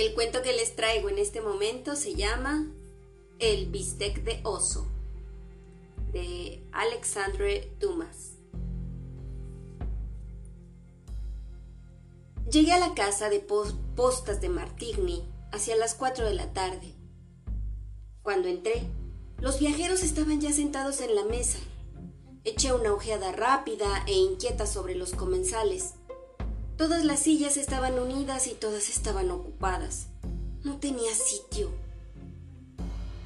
El cuento que les traigo en este momento se llama El bistec de oso, de Alexandre Dumas. Llegué a la casa de postas de Martigny hacia las 4 de la tarde. Cuando entré, los viajeros estaban ya sentados en la mesa. Eché una ojeada rápida e inquieta sobre los comensales. Todas las sillas estaban unidas y todas estaban ocupadas. No tenía sitio.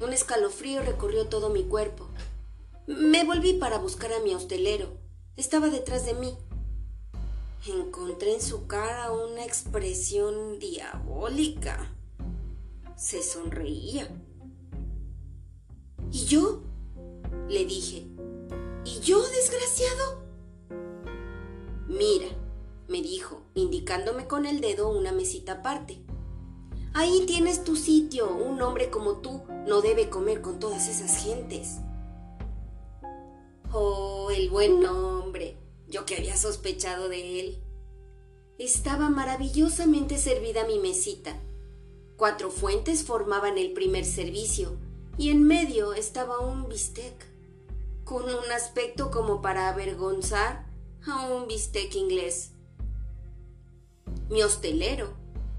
Un escalofrío recorrió todo mi cuerpo. Me volví para buscar a mi hostelero. Estaba detrás de mí. Encontré en su cara una expresión diabólica. Se sonreía. ¿Y yo? Le dije. ¿Y yo, desgraciado? Mira, me dijo, indicándome con el dedo una mesita aparte. Ahí tienes tu sitio. Un hombre como tú no debe comer con todas esas gentes. Oh, el buen hombre. Yo que había sospechado de él. Estaba maravillosamente servida mi mesita. Cuatro fuentes formaban el primer servicio y en medio estaba un bistec, con un aspecto como para avergonzar a un bistec inglés. Mi hostelero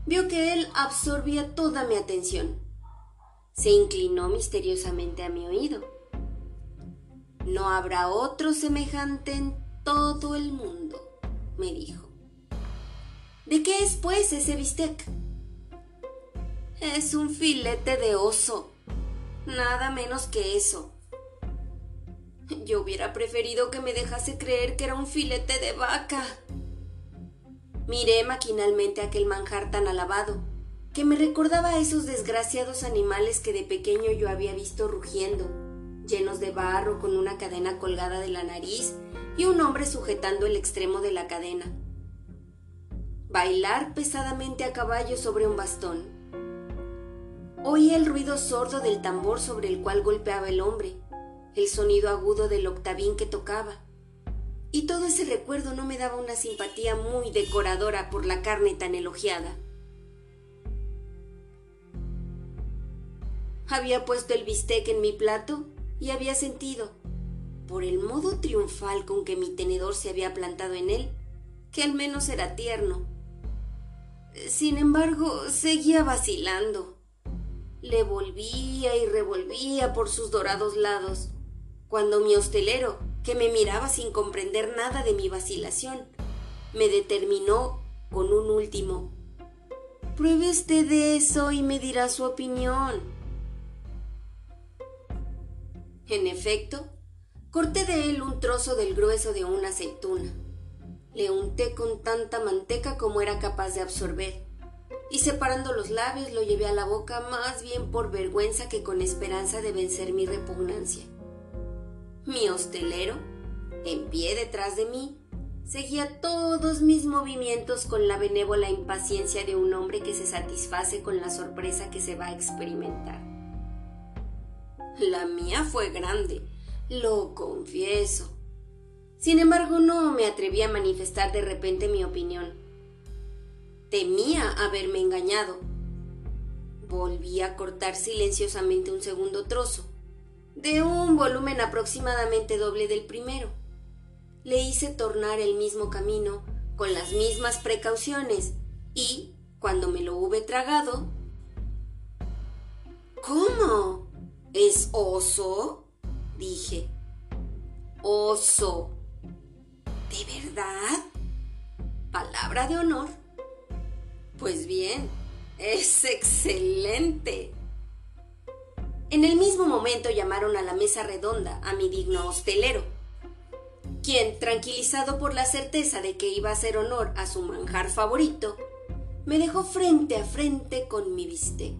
vio que él absorbía toda mi atención. Se inclinó misteriosamente a mi oído. No habrá otro semejante en todo el mundo, me dijo. ¿De qué es pues ese bistec? Es un filete de oso, nada menos que eso. Yo hubiera preferido que me dejase creer que era un filete de vaca. Miré maquinalmente aquel manjar tan alabado, que me recordaba a esos desgraciados animales que de pequeño yo había visto rugiendo, llenos de barro con una cadena colgada de la nariz y un hombre sujetando el extremo de la cadena. Bailar pesadamente a caballo sobre un bastón. Oí el ruido sordo del tambor sobre el cual golpeaba el hombre, el sonido agudo del octavín que tocaba, y todo ese recuerdo no me daba una simpatía muy decoradora por la carne tan elogiada. Había puesto el bistec en mi plato y había sentido, por el modo triunfal con que mi tenedor se había plantado en él, que al menos era tierno. Sin embargo, seguía vacilando. Le volvía y revolvía por sus dorados lados, cuando mi hostelero, que me miraba sin comprender nada de mi vacilación, me determinó con un último. Pruebe usted de eso y me dirá su opinión. En efecto, corté de él un trozo del grueso de una aceituna. Le unté con tanta manteca como era capaz de absorber, y separando los labios lo llevé a la boca más bien por vergüenza que con esperanza de vencer mi repugnancia. Mi hostelero, en pie detrás de mí, seguía todos mis movimientos con la benévola impaciencia de un hombre que se satisface con la sorpresa que se va a experimentar. La mía fue grande, lo confieso. Sin embargo, no me atreví a manifestar de repente mi opinión. Temía haberme engañado. Volví a cortar silenciosamente un segundo trozo de un volumen aproximadamente doble del primero. Le hice tornar el mismo camino, con las mismas precauciones, y, cuando me lo hube tragado... ¿Cómo? ¿Es oso? dije. Oso. ¿De verdad? Palabra de honor. Pues bien, es excelente. En el mismo momento llamaron a la mesa redonda a mi digno hostelero, quien, tranquilizado por la certeza de que iba a hacer honor a su manjar favorito, me dejó frente a frente con mi bistec.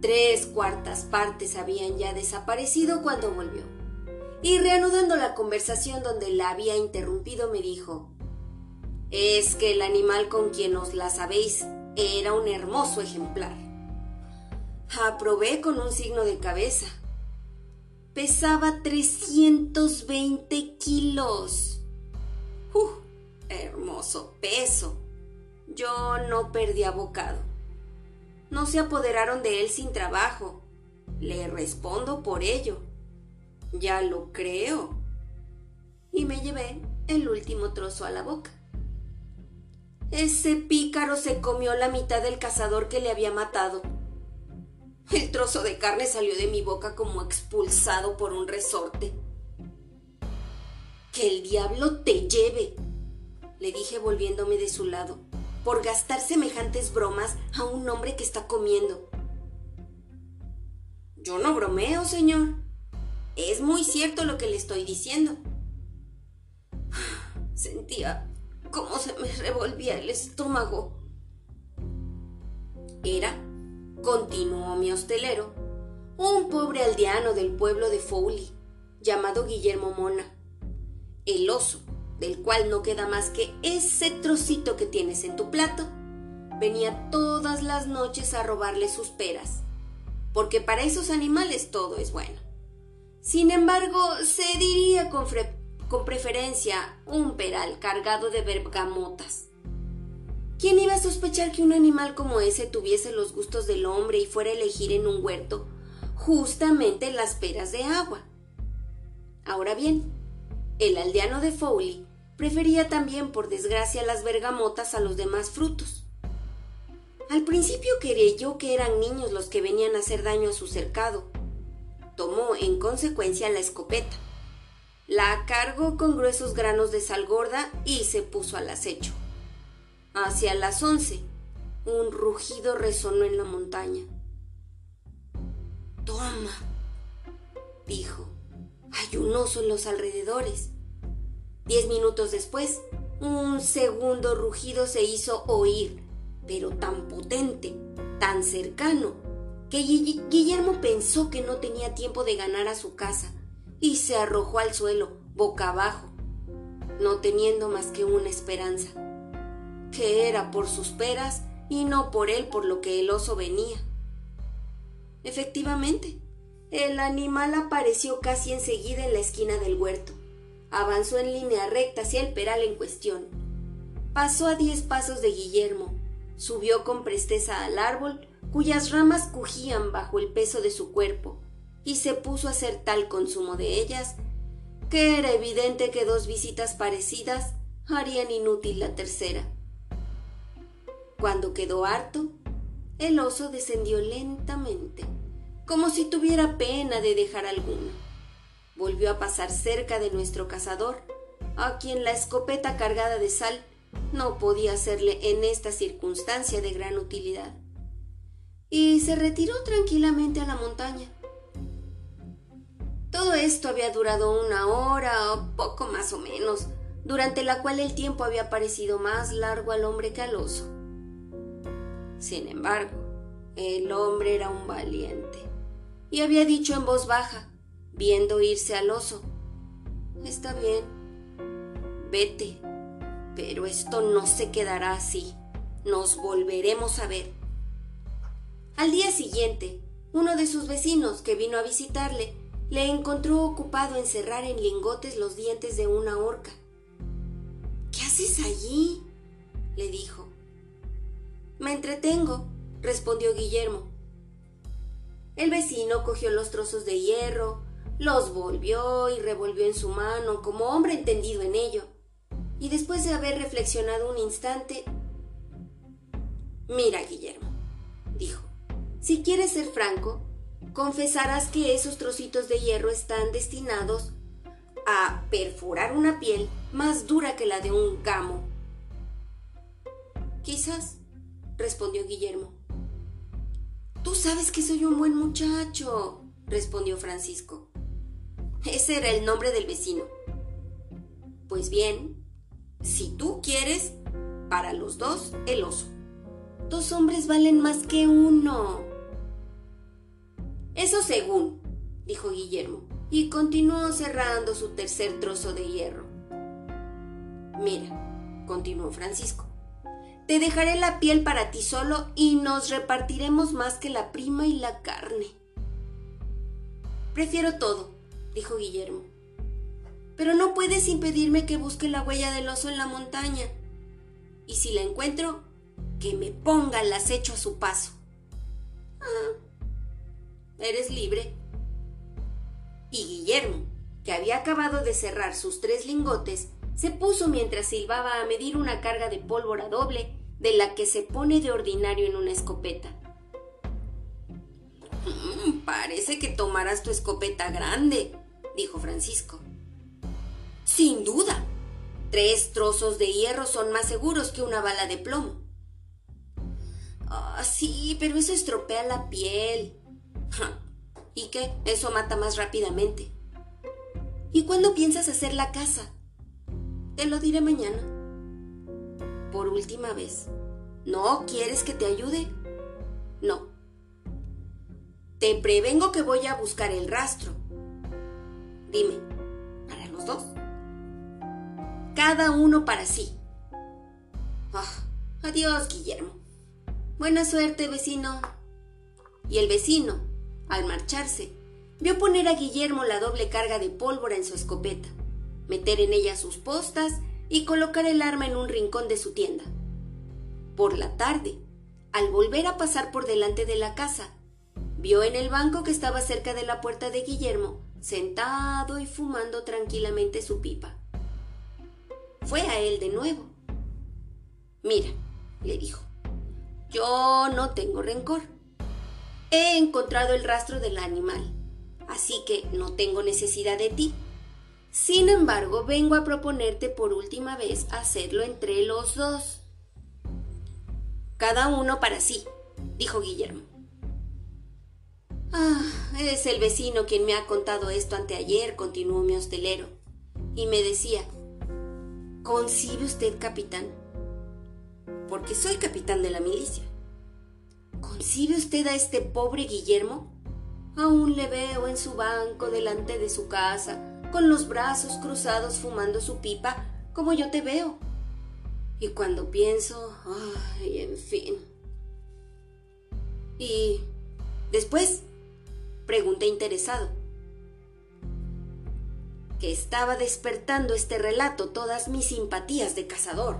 Tres cuartas partes habían ya desaparecido cuando volvió, y reanudando la conversación donde la había interrumpido me dijo, es que el animal con quien os la sabéis era un hermoso ejemplar. Aprobé con un signo de cabeza. Pesaba 320 kilos. ¡Uh! Hermoso peso. Yo no perdía bocado. no se apoderaron de él sin trabajo. Le respondo por ello. Ya lo creo. Y me llevé el último trozo a la boca. Ese pícaro se comió la mitad del cazador que le había matado. El trozo de carne salió de mi boca como expulsado por un resorte. Que el diablo te lleve, le dije volviéndome de su lado, por gastar semejantes bromas a un hombre que está comiendo. Yo no bromeo, señor. Es muy cierto lo que le estoy diciendo. Sentía cómo se me revolvía el estómago. Era, continuó mi hostelero, un pobre aldeano del pueblo de Foley, llamado Guillermo Mona, el oso, del cual no queda más que ese trocito que tienes en tu plato, venía todas las noches a robarle sus peras, porque para esos animales todo es bueno. Sin embargo, se diría con con preferencia un peral cargado de bergamotas. ¿Quién iba a sospechar que un animal como ese tuviese los gustos del hombre y fuera a elegir en un huerto justamente las peras de agua? Ahora bien, el aldeano de Foley prefería también, por desgracia, las bergamotas a los demás frutos. Al principio creyó que eran niños los que venían a hacer daño a su cercado. Tomó en consecuencia la escopeta la cargó con gruesos granos de sal gorda y se puso al acecho. Hacia las once, un rugido resonó en la montaña. Toma, dijo. Hay un oso en los alrededores. Diez minutos después, un segundo rugido se hizo oír, pero tan potente, tan cercano, que Guillermo pensó que no tenía tiempo de ganar a su casa y se arrojó al suelo, boca abajo, no teniendo más que una esperanza, era por sus peras y no por él por lo que el oso venía. Efectivamente, el animal apareció casi enseguida en la esquina del huerto. Avanzó en línea recta hacia el peral en cuestión. Pasó a diez pasos de Guillermo, subió con presteza al árbol, cuyas ramas cugían bajo el peso de su cuerpo, y se puso a hacer tal consumo de ellas que era evidente que dos visitas parecidas harían inútil la tercera. Cuando quedó harto, el oso descendió lentamente, como si tuviera pena de dejar alguna. Volvió a pasar cerca de nuestro cazador, a quien la escopeta cargada de sal no podía hacerle en esta circunstancia de gran utilidad. Y se retiró tranquilamente a la montaña. Todo esto había durado una hora o poco más o menos, durante la cual el tiempo había parecido más largo al hombre que al oso. Sin embargo, el hombre era un valiente y había dicho en voz baja, viendo irse al oso, Está bien, vete, pero esto no se quedará así, nos volveremos a ver. Al día siguiente, uno de sus vecinos que vino a visitarle le encontró ocupado en cerrar en lingotes los dientes de una horca. ¿Qué haces allí? le dijo. Me entretengo, respondió Guillermo. El vecino cogió los trozos de hierro, los volvió y revolvió en su mano como hombre entendido en ello, y después de haber reflexionado un instante, Mira, Guillermo, dijo, si quieres ser franco, confesarás que esos trocitos de hierro están destinados a perforar una piel más dura que la de un gamo. Quizás, respondió Guillermo. Tú sabes que soy un buen muchacho, respondió Francisco. Ese era el nombre del vecino. Pues bien, si tú quieres, para los dos, el oso. Dos hombres valen más que uno. Eso según, dijo Guillermo, y continuó cerrando su tercer trozo de hierro. Mira, continuó Francisco, te dejaré la piel para ti solo y nos repartiremos más que la prima y la carne. Prefiero todo, dijo Guillermo. Pero no puedes impedirme que busque la huella del oso en la montaña. Y si la encuentro, que me ponga el acecho a su paso. Ah, eres libre. Y Guillermo, que había acabado de cerrar sus tres lingotes, se puso mientras silbaba a medir una carga de pólvora doble de la que se pone de ordinario en una escopeta. Mm, parece que tomarás tu escopeta grande, dijo Francisco. Sin duda. Tres trozos de hierro son más seguros que una bala de plomo. Ah, sí, pero eso estropea la piel. ¿Y qué? Eso mata más rápidamente. ¿Y cuándo piensas hacer la casa? Te lo diré mañana. Por última vez. ¿No quieres que te ayude? No. Te prevengo que voy a buscar el rastro. Dime, ¿para los dos? Cada uno para sí. Ah, adiós, Guillermo. Buena suerte, vecino. Y el vecino, al marcharse, vio poner a Guillermo la doble carga de pólvora en su escopeta, meter en ella sus postas y colocar el arma en un rincón de su tienda. Por la tarde, al volver a pasar por delante de la casa, vio en el banco que estaba cerca de la puerta de Guillermo, sentado y fumando tranquilamente su pipa. Fue a él de nuevo. Mira, le dijo, yo no tengo rencor. He encontrado el rastro del animal, así que no tengo necesidad de ti. Sin embargo, vengo a proponerte por última vez hacerlo entre los dos. Cada uno para sí, dijo Guillermo. Ah, es el vecino quien me ha contado esto anteayer, continuó mi hostelero, y me decía, ¿concibe usted capitán? Porque soy capitán de la milicia. ¿Concibe usted a este pobre Guillermo? Aún le veo en su banco delante de su casa, con los brazos cruzados fumando su pipa, como yo te veo. Y cuando pienso, ay, en fin. ¿Y después? Pregunté interesado. Que estaba despertando este relato todas mis simpatías de cazador.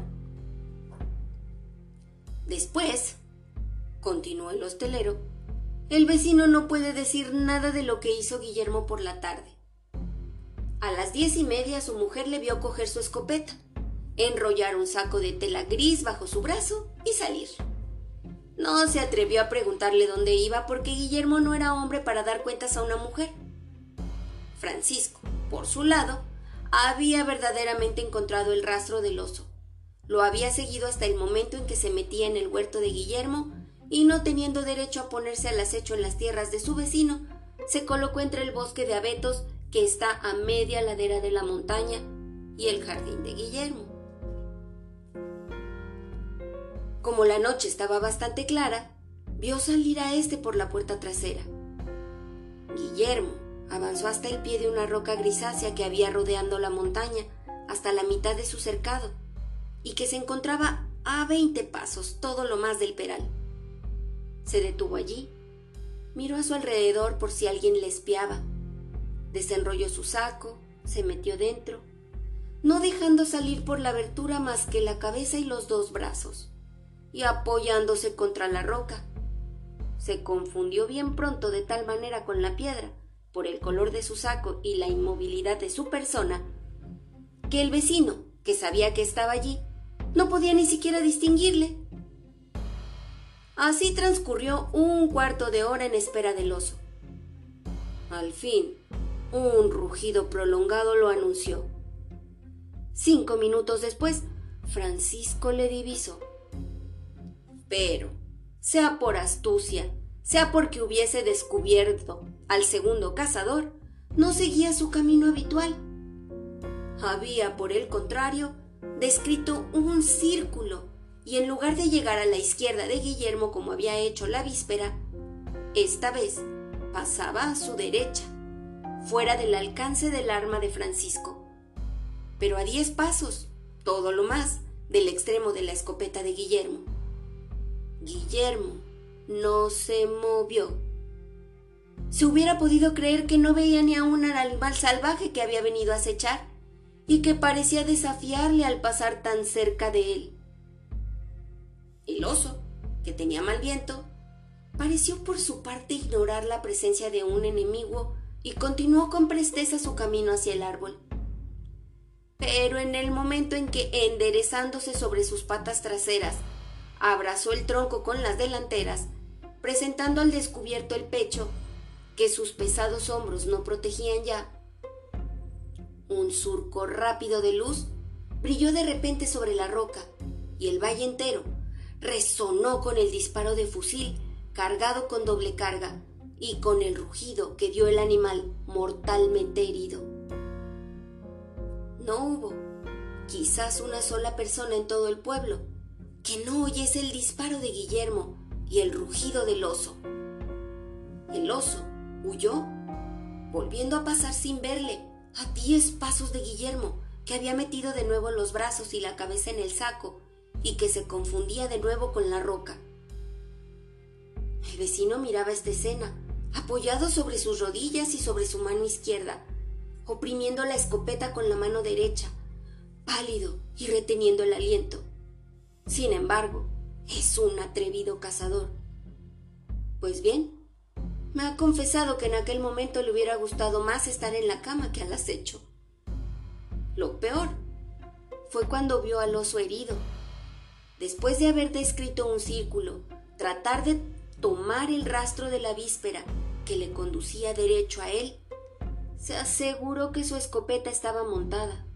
Después, continuó el hostelero, el vecino no puede decir nada de lo que hizo Guillermo por la tarde. A las diez y media su mujer le vio coger su escopeta, enrollar un saco de tela gris bajo su brazo y salir. No se atrevió a preguntarle dónde iba porque Guillermo no era hombre para dar cuentas a una mujer. Francisco, por su lado, había verdaderamente encontrado el rastro del oso. Lo había seguido hasta el momento en que se metía en el huerto de Guillermo y no teniendo derecho a ponerse al acecho en las tierras de su vecino, se colocó entre el bosque de abetos que está a media ladera de la montaña y el jardín de Guillermo. Como la noche estaba bastante clara, vio salir a éste por la puerta trasera. Guillermo avanzó hasta el pie de una roca grisácea que había rodeando la montaña, hasta la mitad de su cercado, y que se encontraba a veinte pasos, todo lo más del peral. Se detuvo allí, miró a su alrededor por si alguien le espiaba, desenrolló su saco, se metió dentro, no dejando salir por la abertura más que la cabeza y los dos brazos y apoyándose contra la roca. Se confundió bien pronto de tal manera con la piedra, por el color de su saco y la inmovilidad de su persona, que el vecino, que sabía que estaba allí, no podía ni siquiera distinguirle. Así transcurrió un cuarto de hora en espera del oso. Al fin, un rugido prolongado lo anunció. Cinco minutos después, Francisco le divisó pero, sea por astucia, sea porque hubiese descubierto al segundo cazador, no seguía su camino habitual. Había, por el contrario, descrito un círculo y en lugar de llegar a la izquierda de Guillermo como había hecho la víspera, esta vez pasaba a su derecha, fuera del alcance del arma de Francisco, pero a diez pasos, todo lo más, del extremo de la escopeta de Guillermo. Guillermo no se movió. Se hubiera podido creer que no veía ni a un animal salvaje que había venido a acechar y que parecía desafiarle al pasar tan cerca de él. El oso, que tenía mal viento, pareció por su parte ignorar la presencia de un enemigo y continuó con presteza su camino hacia el árbol. Pero en el momento en que, enderezándose sobre sus patas traseras, abrazó el tronco con las delanteras, presentando al descubierto el pecho, que sus pesados hombros no protegían ya, un surco rápido de luz brilló de repente sobre la roca, y el valle entero resonó con el disparo de fusil cargado con doble carga y con el rugido que dio el animal mortalmente herido. No hubo, quizás una sola persona en todo el pueblo, que no oyese el disparo de Guillermo y el rugido del oso. El oso huyó, volviendo a pasar sin verle, a diez pasos de Guillermo, que había metido de nuevo los brazos y la cabeza en el saco y que se confundía de nuevo con la roca. El vecino miraba esta escena, apoyado sobre sus rodillas y sobre su mano izquierda, oprimiendo la escopeta con la mano derecha, pálido y reteniendo el aliento. Sin embargo, es un atrevido cazador. Pues bien, me ha confesado que en aquel momento le hubiera gustado más estar en la cama que al acecho. Lo peor fue cuando vio al oso herido. Después de haber descrito un círculo, tratar de tomar el rastro de la víspera que le conducía derecho a él, se aseguró que su escopeta estaba montada.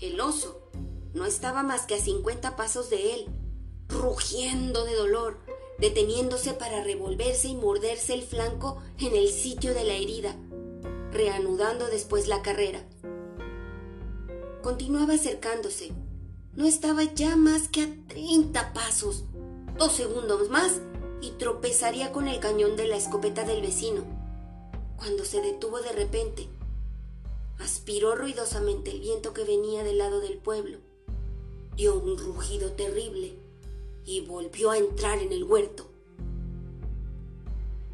El oso no estaba más que a cincuenta pasos de él, rugiendo de dolor, deteniéndose para revolverse y morderse el flanco en el sitio de la herida, reanudando después la carrera. Continuaba acercándose. No estaba ya más que a treinta pasos. Dos segundos más y tropezaría con el cañón de la escopeta del vecino, cuando se detuvo de repente. Aspiró ruidosamente el viento que venía del lado del pueblo, dio un rugido terrible y volvió a entrar en el huerto.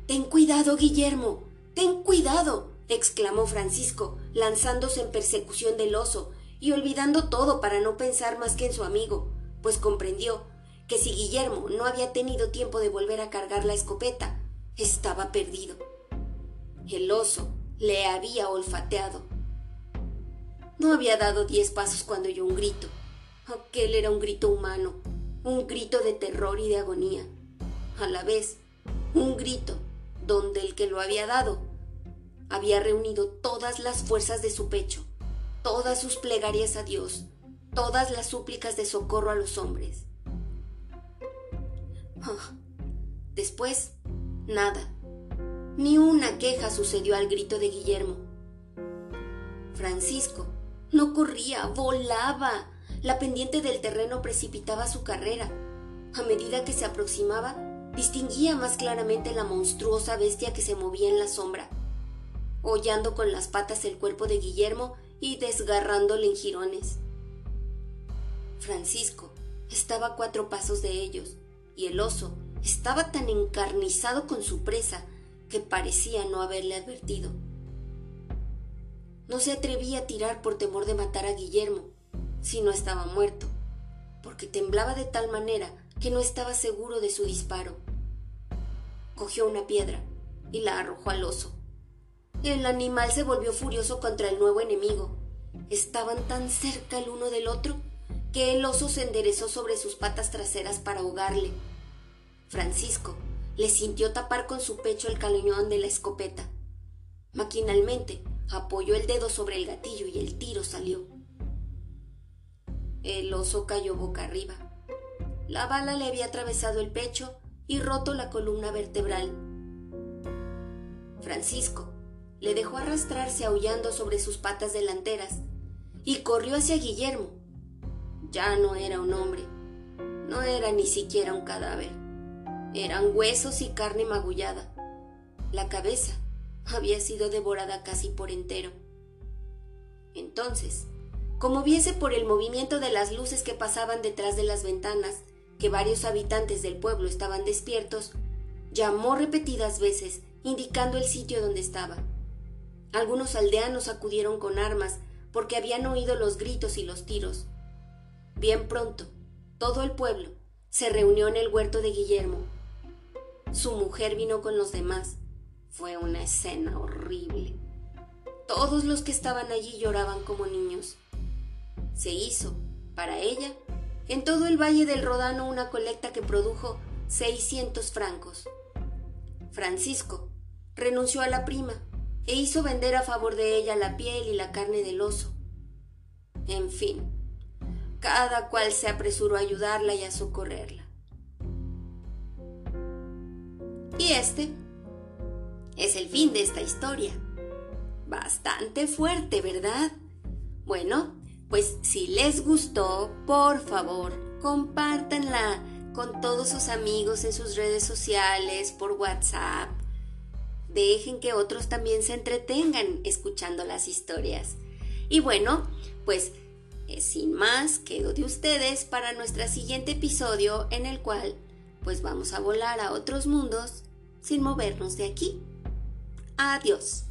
Ten cuidado, Guillermo, ten cuidado, exclamó Francisco, lanzándose en persecución del oso y olvidando todo para no pensar más que en su amigo, pues comprendió que si Guillermo no había tenido tiempo de volver a cargar la escopeta, estaba perdido. El oso le había olfateado. No había dado diez pasos cuando oyó un grito. Aquel era un grito humano, un grito de terror y de agonía. A la vez, un grito donde el que lo había dado había reunido todas las fuerzas de su pecho, todas sus plegarias a Dios, todas las súplicas de socorro a los hombres. Después, nada. Ni una queja sucedió al grito de Guillermo. Francisco no corría, volaba. La pendiente del terreno precipitaba su carrera. A medida que se aproximaba, distinguía más claramente la monstruosa bestia que se movía en la sombra, hollando con las patas el cuerpo de Guillermo y desgarrándole en jirones. Francisco estaba a cuatro pasos de ellos, y el oso estaba tan encarnizado con su presa que parecía no haberle advertido. No se atrevía a tirar por temor de matar a Guillermo, si no estaba muerto, porque temblaba de tal manera que no estaba seguro de su disparo. Cogió una piedra y la arrojó al oso. El animal se volvió furioso contra el nuevo enemigo. Estaban tan cerca el uno del otro que el oso se enderezó sobre sus patas traseras para ahogarle. Francisco le sintió tapar con su pecho el cañón de la escopeta. Maquinalmente apoyó el dedo sobre el gatillo y el tiro salió. El oso cayó boca arriba. La bala le había atravesado el pecho y roto la columna vertebral. Francisco le dejó arrastrarse aullando sobre sus patas delanteras y corrió hacia Guillermo, ya no era un hombre, no era ni siquiera un cadáver. Eran huesos y carne magullada. La cabeza había sido devorada casi por entero. Entonces, como viese por el movimiento de las luces que pasaban detrás de las ventanas que varios habitantes del pueblo estaban despiertos, llamó repetidas veces, indicando el sitio donde estaba. Algunos aldeanos acudieron con armas porque habían oído los gritos y los tiros. Bien pronto, todo el pueblo se reunió en el huerto de Guillermo. su mujer vino con los demás. Fue una escena horrible. Todos los que estaban allí lloraban como niños. Se hizo, para ella, en todo el Valle del Rodano una colecta que produjo 600 francos. Francisco renunció a la prima e hizo vender a favor de ella la piel y la carne del oso. En fin, cada cual se apresuró a ayudarla y a socorrerla. Y este es el fin de esta historia. Bastante fuerte, ¿verdad? Bueno, pues si les gustó, por favor, compártanla con todos sus amigos en sus redes sociales, por WhatsApp. Dejen que otros también se entretengan escuchando las historias. Y bueno, pues sin más, quedo de ustedes para nuestro siguiente episodio en el cual pues vamos a volar a otros mundos sin movernos de aquí. Adiós.